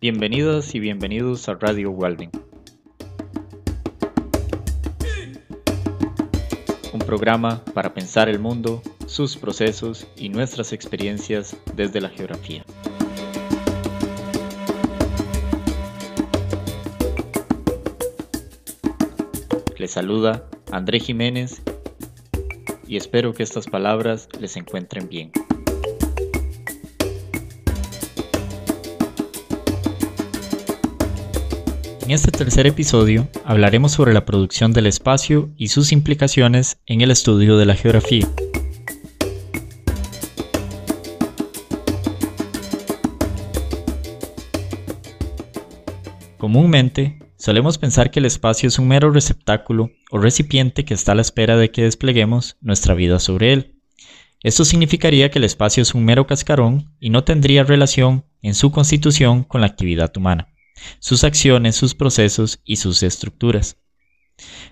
Bienvenidas y bienvenidos a Radio Walden. Un programa para pensar el mundo, sus procesos y nuestras experiencias desde la geografía. Les saluda André Jiménez y espero que estas palabras les encuentren bien. En este tercer episodio hablaremos sobre la producción del espacio y sus implicaciones en el estudio de la geografía. Comúnmente, solemos pensar que el espacio es un mero receptáculo o recipiente que está a la espera de que despleguemos nuestra vida sobre él. Esto significaría que el espacio es un mero cascarón y no tendría relación en su constitución con la actividad humana sus acciones, sus procesos y sus estructuras.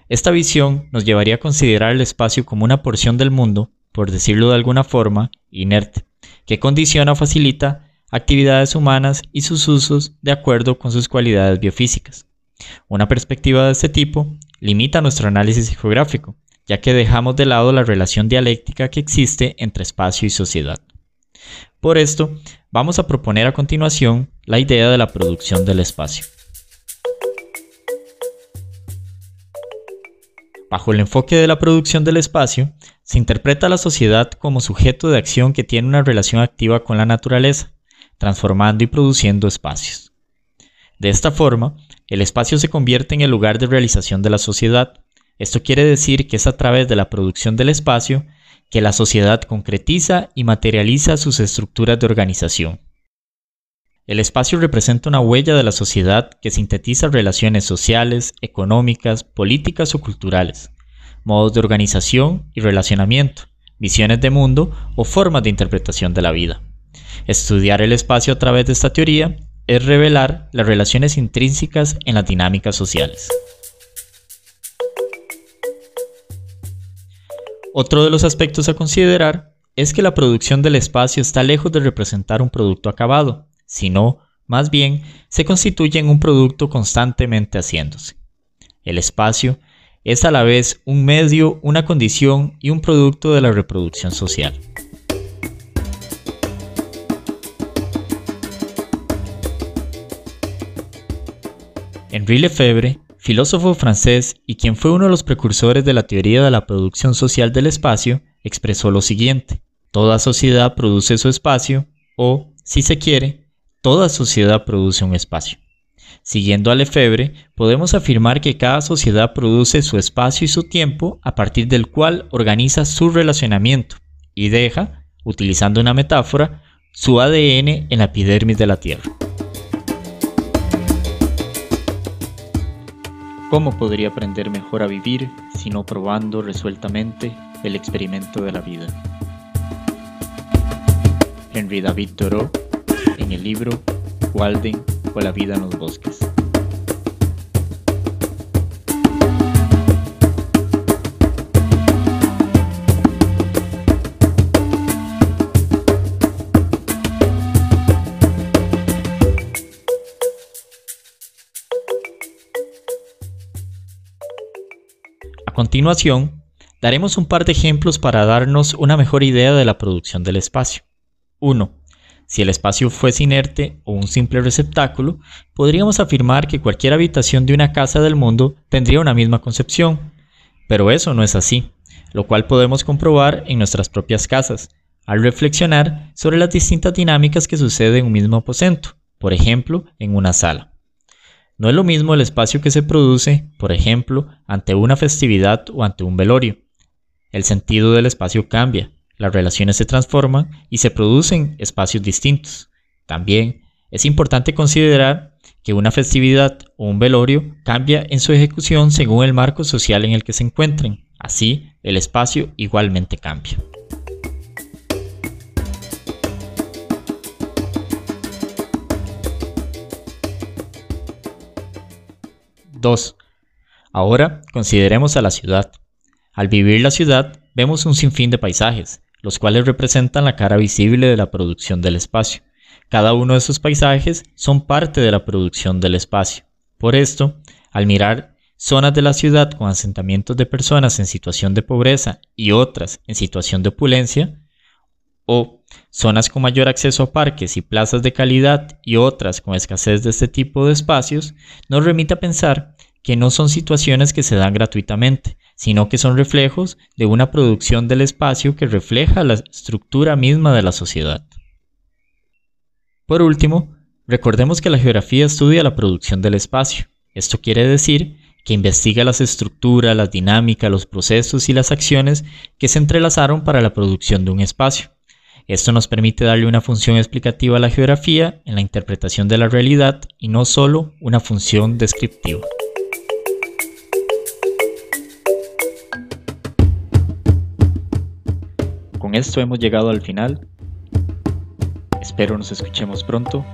Esta visión nos llevaría a considerar el espacio como una porción del mundo, por decirlo de alguna forma, inerte, que condiciona o facilita actividades humanas y sus usos de acuerdo con sus cualidades biofísicas. Una perspectiva de este tipo limita nuestro análisis geográfico, ya que dejamos de lado la relación dialéctica que existe entre espacio y sociedad. Por esto, vamos a proponer a continuación la idea de la producción del espacio. Bajo el enfoque de la producción del espacio, se interpreta a la sociedad como sujeto de acción que tiene una relación activa con la naturaleza, transformando y produciendo espacios. De esta forma, el espacio se convierte en el lugar de realización de la sociedad. Esto quiere decir que es a través de la producción del espacio que la sociedad concretiza y materializa sus estructuras de organización. El espacio representa una huella de la sociedad que sintetiza relaciones sociales, económicas, políticas o culturales, modos de organización y relacionamiento, visiones de mundo o formas de interpretación de la vida. Estudiar el espacio a través de esta teoría es revelar las relaciones intrínsecas en las dinámicas sociales. Otro de los aspectos a considerar es que la producción del espacio está lejos de representar un producto acabado, sino, más bien, se constituye en un producto constantemente haciéndose. El espacio es a la vez un medio, una condición y un producto de la reproducción social. Henri Lefebvre filósofo francés y quien fue uno de los precursores de la teoría de la producción social del espacio, expresó lo siguiente. Toda sociedad produce su espacio o, si se quiere, toda sociedad produce un espacio. Siguiendo a Lefebvre, podemos afirmar que cada sociedad produce su espacio y su tiempo a partir del cual organiza su relacionamiento y deja, utilizando una metáfora, su ADN en la epidermis de la Tierra. ¿Cómo podría aprender mejor a vivir si no probando resueltamente el experimento de la vida? Henry David Thoreau en el libro Walden o la vida en los bosques. Continuación, daremos un par de ejemplos para darnos una mejor idea de la producción del espacio. 1. Si el espacio fuese inerte o un simple receptáculo, podríamos afirmar que cualquier habitación de una casa del mundo tendría una misma concepción. Pero eso no es así, lo cual podemos comprobar en nuestras propias casas, al reflexionar sobre las distintas dinámicas que suceden en un mismo aposento, por ejemplo, en una sala. No es lo mismo el espacio que se produce, por ejemplo, ante una festividad o ante un velorio. El sentido del espacio cambia, las relaciones se transforman y se producen espacios distintos. También es importante considerar que una festividad o un velorio cambia en su ejecución según el marco social en el que se encuentren. Así, el espacio igualmente cambia. 2. Ahora consideremos a la ciudad. Al vivir la ciudad, vemos un sinfín de paisajes, los cuales representan la cara visible de la producción del espacio, Cada uno de esos paisajes son parte de la producción del espacio. Por esto, al mirar zonas de la ciudad con asentamientos de personas en situación de pobreza y otras en situación de opulencia, o zonas con mayor acceso a parques y plazas de calidad y otras con escasez de este tipo de espacios, nos remite a pensar que no son situaciones que se dan gratuitamente, sino que son reflejos de una producción del espacio que refleja la estructura misma de la sociedad. Por último, recordemos que la geografía estudia la producción del espacio. Esto quiere decir que investiga las estructuras, las dinámicas, los procesos y las acciones que se entrelazaron para la producción de un espacio. Esto nos permite darle una función explicativa a la geografía en la interpretación de la realidad y no solo una función descriptiva. Con esto hemos llegado al final. Espero nos escuchemos pronto.